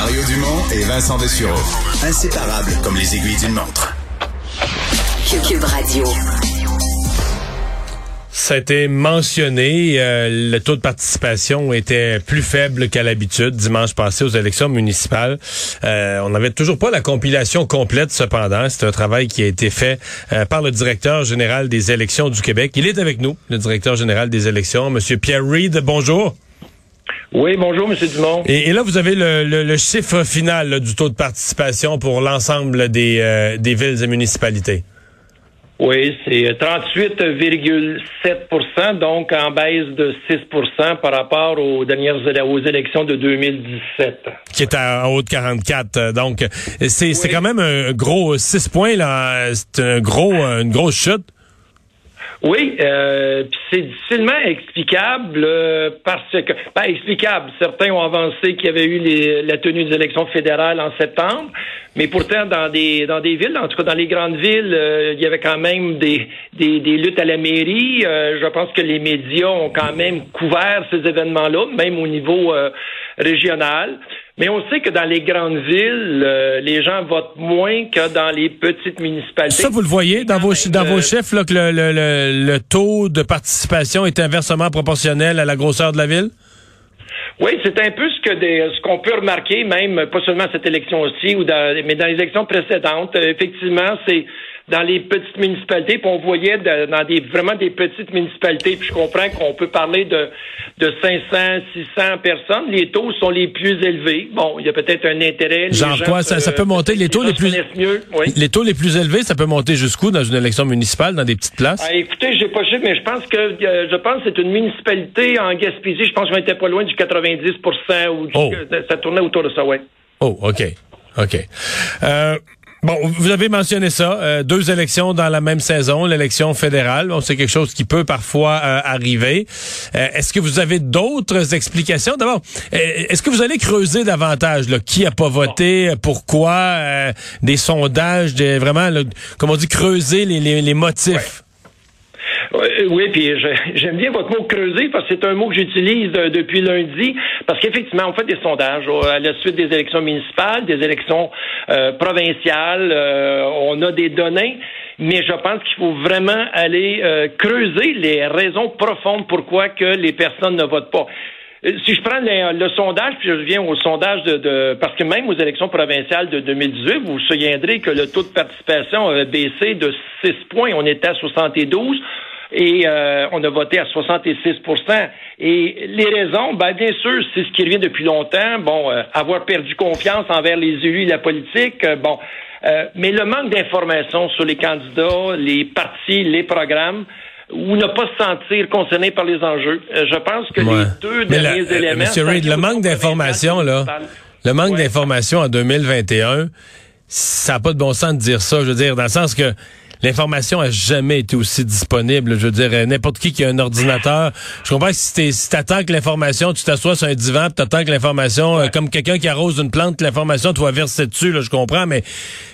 Mario Dumont et Vincent Dessureau. Inséparables comme les aiguilles d'une montre. Cube Radio. Ça a été mentionné, euh, le taux de participation était plus faible qu'à l'habitude dimanche passé aux élections municipales. Euh, on n'avait toujours pas la compilation complète cependant. C'est un travail qui a été fait euh, par le directeur général des élections du Québec. Il est avec nous, le directeur général des élections, Monsieur Pierre Reed. Bonjour. Oui, bonjour, M. Dumont. Et, là, vous avez le, chiffre final du taux de participation pour l'ensemble des, des villes et municipalités. Oui, c'est 38,7% donc en baisse de 6% par rapport aux dernières aux élections de 2017. Qui est à haut de 44. Donc, c'est quand même un gros 6 points, là. C'est un gros, une grosse chute. Oui, euh, c'est difficilement explicable euh, parce que, pas explicable. Certains ont avancé qu'il y avait eu les, la tenue des élections fédérales en septembre, mais pourtant dans des dans des villes, en tout cas dans les grandes villes, euh, il y avait quand même des, des, des luttes à la mairie. Euh, je pense que les médias ont quand même couvert ces événements-là, même au niveau régional. Mais on sait que dans les grandes villes, euh, les gens votent moins que dans les petites municipalités. Ça, vous le voyez dans vos, dans vos chiffres, là, que le, le, le, taux de participation est inversement proportionnel à la grosseur de la ville? Oui, c'est un peu ce que ce qu'on peut remarquer, même pas seulement cette élection aussi, ou mais dans les élections précédentes. Euh, effectivement, c'est dans les petites municipalités, puis on voyait dans des vraiment des petites municipalités, puis je comprends qu'on peut parler de, de 500, 600 personnes, les taux sont les plus élevés. Bon, il y a peut-être un intérêt. Genre quoi, ça, ça, peut monter, les taux les plus, mieux, les taux les plus élevés, ça peut monter jusqu'où dans une élection municipale, dans des petites places? Ah, écoutez, j'ai pas chiffre, mais je pense que, euh, je pense que c'est une municipalité en Gaspésie, je pense qu'on était pas loin du 90 ou oh. ça tournait autour de ça, ouais. Oh, OK. OK. Euh, Bon, vous avez mentionné ça, euh, deux élections dans la même saison, l'élection fédérale. Bon, c'est quelque chose qui peut parfois euh, arriver. Euh, est-ce que vous avez d'autres explications? D'abord, est-ce que vous allez creuser davantage là, qui a pas voté, pourquoi, des sondages, des, vraiment, comme on dit, creuser les, les, motifs oui, puis j'aime bien votre mot creuser parce que c'est un mot que j'utilise euh, depuis lundi parce qu'effectivement, on fait des sondages à la suite des élections municipales, des élections euh, provinciales. Euh, on a des données, mais je pense qu'il faut vraiment aller creuser les raisons profondes pourquoi que les personnes ne votent pas. Si je prends le, sondage, puis je reviens au sondage de, de, Parce que même aux élections provinciales de 2018, vous vous souviendrez que le taux de participation avait baissé de 6 points. On était à 72 et euh, on a voté à 66% Et les raisons, ben, bien sûr, c'est ce qui revient depuis longtemps. Bon, euh, avoir perdu confiance envers les élus et la politique. Euh, bon, mais le manque d'informations sur les candidats, les partis, les programmes, ou ne pas se sentir concerné par les enjeux. je pense que les deux derniers éléments. Monsieur Reid, le manque d'informations là, le manque d'informations en 2021, ça n'a pas de bon sens de dire ça. Je veux dire, dans le sens que l'information a jamais été aussi disponible. Je veux dire, n'importe qui qui a un ordinateur. Je comprends que si, si t'attends que l'information, tu t'assois sur un divan, tu t'attends que l'information, euh, comme quelqu'un qui arrose une plante, l'information, tu vas verser dessus, là, je comprends, mais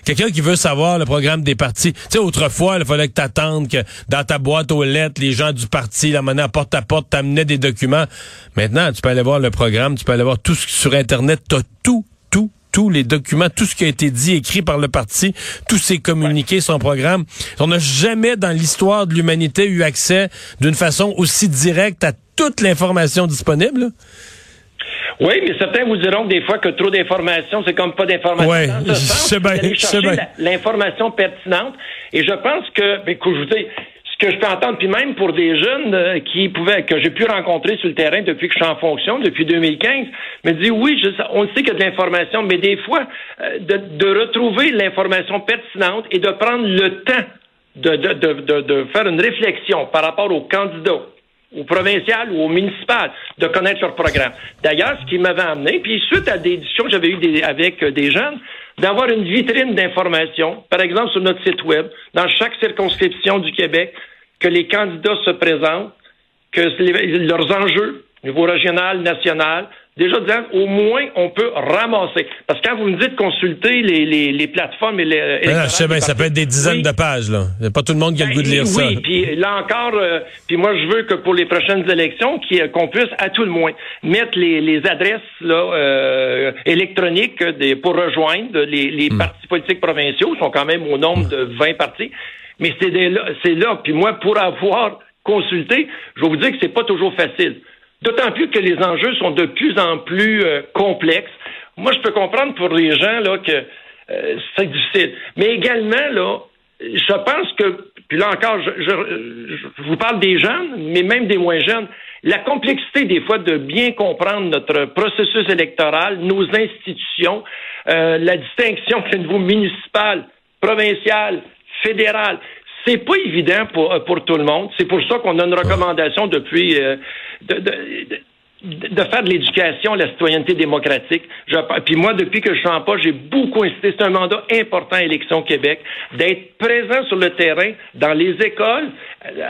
quelqu'un qui veut savoir le programme des partis. Tu sais, autrefois, il fallait que t'attendes que dans ta boîte aux lettres, les gens du parti, la monnaie à porte à porte, t'amenaient des documents. Maintenant, tu peux aller voir le programme, tu peux aller voir tout ce sur Internet, t'as tout tous les documents, tout ce qui a été dit, écrit par le parti, tous ses communiqués, son programme. On n'a jamais dans l'histoire de l'humanité eu accès d'une façon aussi directe à toute l'information disponible. Oui, mais certains vous diront des fois que trop d'informations, c'est comme pas d'informations. Oui, c'est bien, L'information pertinente. Et je pense que, ben, que je vous dis, ce que je peux entendre, puis même pour des jeunes euh, qui pouvaient, que j'ai pu rencontrer sur le terrain depuis que je suis en fonction, depuis 2015, me dit oui, je, on sait qu'il y a de l'information, mais des fois, euh, de, de, retrouver l'information pertinente et de prendre le temps de, de, de, faire une réflexion par rapport aux candidats, au provincial ou au municipal, de connaître leur programme. D'ailleurs, ce qui m'avait amené, puis suite à des discussions que j'avais eues avec euh, des jeunes, d'avoir une vitrine d'information, par exemple sur notre site web, dans chaque circonscription du Québec, que les candidats se présentent, que leurs enjeux, niveau régional, national, déjà disant au moins on peut ramasser. Parce que quand vous me dites consulter les, les, les plateformes et les. Ben sais bien, ça peut être des dizaines de pages, là. Il n'y a pas tout le monde qui a le goût de lire ben, ça. Oui, puis là encore, euh, puis moi je veux que pour les prochaines élections, qu'on puisse à tout le moins mettre les, les adresses là, euh, électroniques des, pour rejoindre les, les hmm. partis politiques provinciaux, sont quand même au nombre de 20 partis. Mais c'est là, c'est là. Puis moi, pour avoir consulté, je vais vous dire que c'est pas toujours facile. D'autant plus que les enjeux sont de plus en plus euh, complexes. Moi, je peux comprendre pour les gens que euh, c'est difficile. Mais également, là, je pense que, puis là encore, je, je, vous parle des jeunes, mais même des moins jeunes, la complexité des fois de bien comprendre notre processus électoral, nos institutions, euh, la distinction entre le niveau municipal, provincial, fédéral, c'est pas évident pour, euh, pour tout le monde. C'est pour ça qu'on a une recommandation depuis euh, de, de, de, faire de l'éducation, la citoyenneté démocratique. Puis moi, depuis que je suis en poste, j'ai beaucoup insisté. C'est un mandat important à Élection Québec d'être présent sur le terrain, dans les écoles,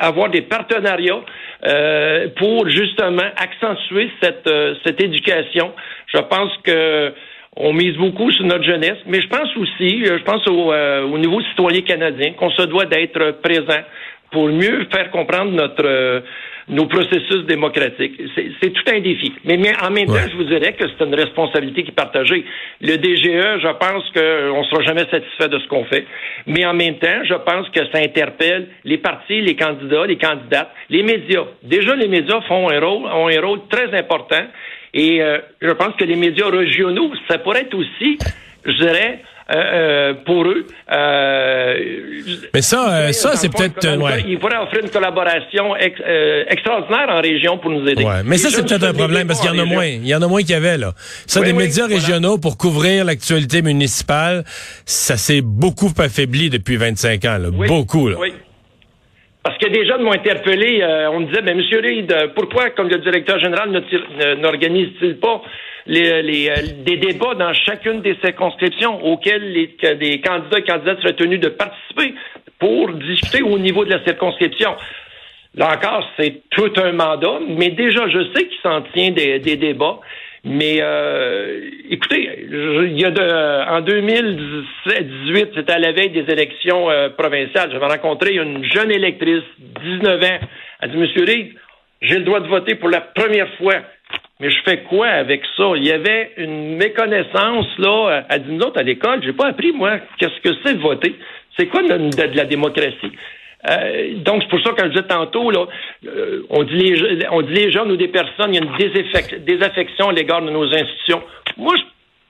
avoir des partenariats euh, pour justement accentuer cette, euh, cette éducation. Je pense que on mise beaucoup sur notre jeunesse, mais je pense aussi, euh, je pense au, euh, au niveau citoyen canadien, qu'on se doit d'être présent pour mieux faire comprendre notre euh, nos processus démocratiques. C'est tout un défi. Mais, en même temps, je vous dirais que c'est une responsabilité qui est partagée. Le DGE, je pense qu'on ne sera jamais satisfait de ce qu'on fait. Mais en même temps, je pense que ça interpelle les partis, les candidats, les candidates, les médias. Déjà, les médias font un rôle, ont un rôle très important et euh, je pense que les médias régionaux, ça pourrait être aussi, je dirais, euh, euh pour eux. Euh, Mais ça, ça c'est peut-être. Ouais. Ils pourraient offrir une collaboration extraordinaire en région pour nous aider. Ouais. Mais ça, c'est peut-être un problème parce qu'il y en a moins. Il y en a moins qu'il y avait là. Ça, des médias régionaux pour couvrir l'actualité municipale, ça s'est beaucoup affaibli depuis 25 ans. Là. Beaucoup. Là. Parce que des jeunes m'ont interpellé, euh, on me disait, mais Monsieur Reid, euh, pourquoi, comme le directeur général, n'organise-t-il pas les, euh, des débats dans chacune des circonscriptions auxquelles les, des candidats et candidates seraient tenus de participer pour discuter au niveau de la circonscription? Là encore, c'est tout un mandat, mais déjà, je sais qu'il s'en tient des débats. Mais euh, écoutez, il y a de, en 2018, c'était à la veille des élections euh, provinciales, j'avais rencontré une jeune électrice, 19 ans. Elle dit, Monsieur Reid, j'ai le droit de voter pour la première fois. Mais je fais quoi avec ça? Il y avait une méconnaissance, là. Elle dit, nous autres, à l'école, j'ai pas appris, moi, qu'est-ce que c'est de voter. C'est quoi de la démocratie? Euh, donc, c'est pour ça que je disais tantôt, là, euh, on, dit les, on dit les jeunes ou des personnes, il y a une désaffection à l'égard de nos institutions. Moi, je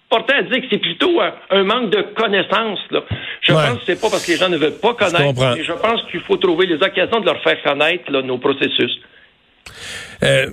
portais à dire que c'est plutôt un, manque de connaissances. Là. Je pense que c'est pas parce que les gens ne veulent pas connaître, mais je pense qu'il faut trouver les occasions de leur faire connaître nos processus. Euh,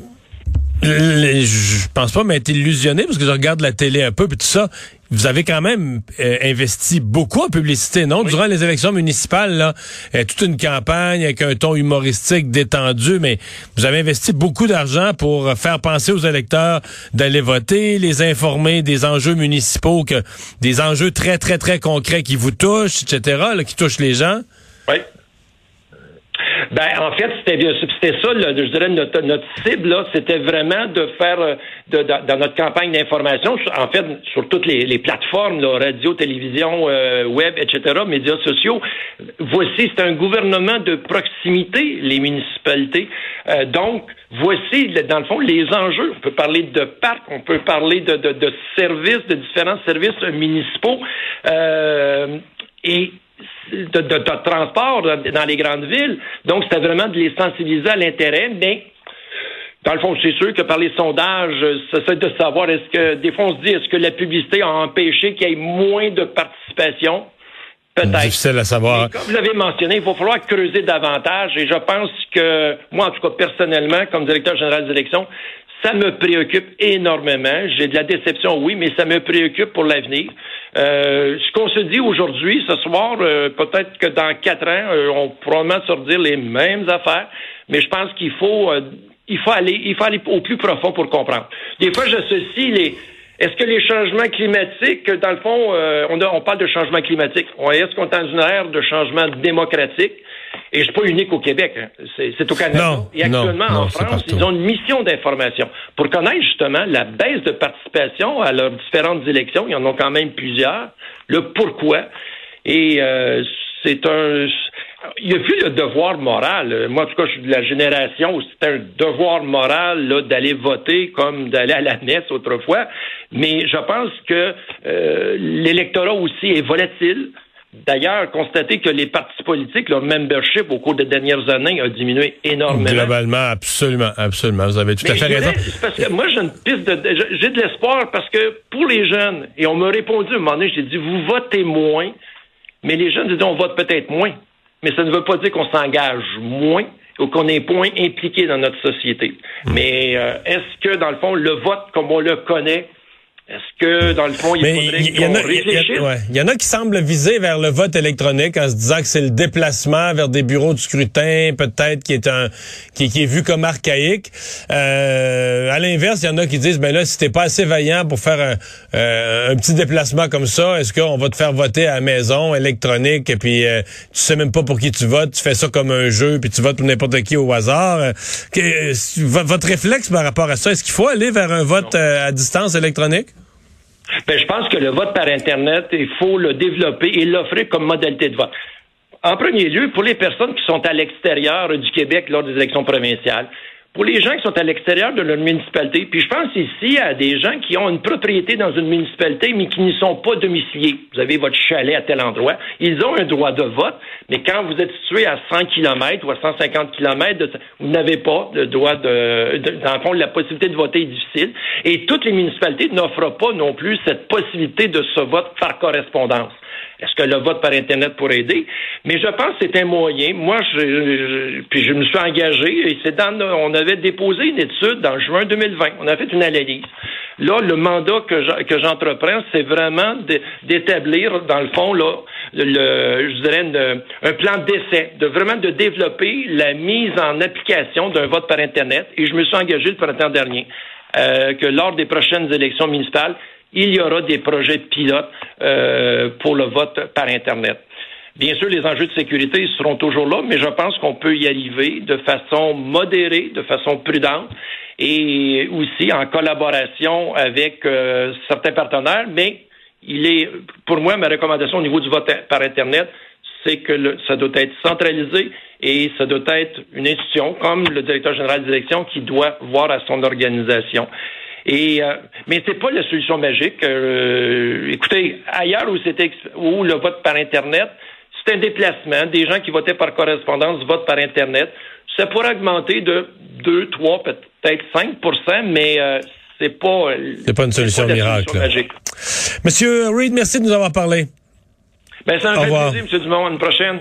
je pense pas m'être illusionné parce que je regarde la télé un peu puis tout ça. Vous avez quand même euh, investi beaucoup en publicité, non? Durant les élections municipales, là, euh, toute une campagne avec un ton humoristique détendu, mais vous avez investi beaucoup d'argent pour faire penser aux électeurs d'aller voter, les informer des enjeux municipaux, que des enjeux très, très, très concrets qui vous touchent, etc., qui touchent les gens. Ben, en fait, c'était c'était ça, je dirais, notre, notre cible, là, c'était vraiment de faire, euh, de, dans notre campagne d'information, en fait, sur toutes les, les plateformes, là, radio, télévision, euh, web, etc., médias sociaux, voici, c'est un gouvernement de proximité, les municipalités. Euh, donc, voici, dans le fond, les enjeux. On peut parler de parcs, on peut parler de, de, de services, de différents services municipaux. et de, de, transport dans les grandes villes. Donc, c'était vraiment de les sensibiliser à l'intérêt, mais dans le fond, c'est sûr que par les sondages, c'est de savoir est-ce que des fois on se dit est-ce que la publicité a empêché qu'il y ait moins de participation? Peut-être. Difficile à savoir. comme vous l'avez mentionné, il va falloir creuser davantage et je pense que moi, en tout cas personnellement, comme directeur général d'élection, ça me préoccupe énormément. J'ai de la déception, oui, mais ça me préoccupe pour l'avenir. Euh, ce qu'on se dit aujourd'hui, ce soir, euh, peut-être que dans quatre ans, euh, on pourra probablement se redire les mêmes affaires, mais je pense qu'il faut, il faut aller, il faut aller au plus profond pour comprendre. Des fois, j'associe les, est-ce que les changements climatiques, dans le fond, on, on parle de changement climatique. Est-ce qu'on est dans une ère de changement démocratique? Et c'est pas unique au Québec, hein. c'est au Canada. et actuellement, en France, ils ont une mission d'information pour connaître justement la baisse de participation à leurs différentes élections. Il y en a quand même plusieurs. Le pourquoi. Et euh, c'est un il y a plus le devoir moral. Moi, en tout cas, je suis de la génération où c'était un devoir moral d'aller voter comme d'aller à la messe autrefois. Mais je pense que euh, l'électorat aussi est volatile. D'ailleurs, constater que les partis politiques, leur membership au cours des dernières années a diminué énormément. Globalement, absolument, absolument. Vous avez tout à fait raison. Parce que moi, j'ai une piste de, j'ai de l'espoir parce que pour les jeunes, et on m'a répondu à un moment donné, j'ai dit, vous votez moins, mais les jeunes disent, on vote peut-être moins mais ça ne veut pas dire qu'on s'engage moins ou qu'on est moins impliqué dans notre société. Hmm. Mais euh, est-ce que, dans le fond, le vote comme on le connaît, est-ce que, dans le fond, il faudrait qu'on réfléchisse? Il y, en a qui semblent viser vers le vote électronique en se disant que c'est le déplacement vers des bureaux de scrutin, peut-être, qui est un qui, est vu comme archaïque. Euh, à l'inverse, il y en a qui disent, ben là, si t'es pas assez vaillant pour faire un, euh, petit déplacement comme ça, est-ce qu'on va te faire voter à la maison, électronique, et puis euh, tu sais même pas pour qui tu votes, tu fais ça comme un jeu, puis tu votes pour n'importe qui au hasard. Euh, votre réflexe par rapport à ça, est-ce qu'il faut aller vers un vote à distance électronique? Ben, je pense que le vote par Internet, il faut le développer et l'offrir comme modalité de vote. En premier lieu, pour les personnes qui sont à l'extérieur du Québec lors des élections provinciales, pour les gens qui sont à l'extérieur de leur municipalité, puis je pense ici à des gens qui ont une propriété dans une municipalité, mais qui n'y sont pas domiciliés. Vous avez votre chalet à tel endroit. Ils ont un droit de vote, mais quand vous êtes situé à 100 km ou à 150 km, vous n'avez pas le droit de, dans le fond, la possibilité de voter est difficile. Et toutes les municipalités n'offrent pas non plus cette possibilité de ce vote par correspondance. Est-ce que le vote par Internet pourrait aider? Mais je pense que c'est un moyen. Moi, je, puis je me suis engagé et c'est dans, on avait déposé une étude dans juin 2020. On a fait une analyse. Là, le mandat que j'entreprends, c'est vraiment d'établir, dans le fond, là, le, je dirais, un plan d'essai, de vraiment de développer la mise en application d'un vote par Internet. Et je me suis engagé le printemps dernier euh, que lors des prochaines élections municipales, il y aura des projets pilotes euh, pour le vote par Internet. Bien sûr, les enjeux de sécurité seront toujours là, mais je pense qu'on peut y arriver de façon modérée, de façon prudente et aussi en collaboration avec euh, certains partenaires. Mais il est, pour moi, ma recommandation au niveau du vote par Internet, c'est que ça doit être centralisé et ça doit être une institution comme le directeur général des élections qui doit voir à son organisation. Et euh, mais c'est pas la solution magique. Euh, écoutez, ailleurs où c'était où le vote par internet, c'est un déplacement. Des gens qui votaient par correspondance votent par internet. Ça pourrait augmenter de 2, 3, peut-être 5% mais euh, c'est pas c'est pas une solution miracle. Monsieur Reid, merci de nous avoir parlé. Ben, me fait plaisir, M. Dumont. À une prochaine.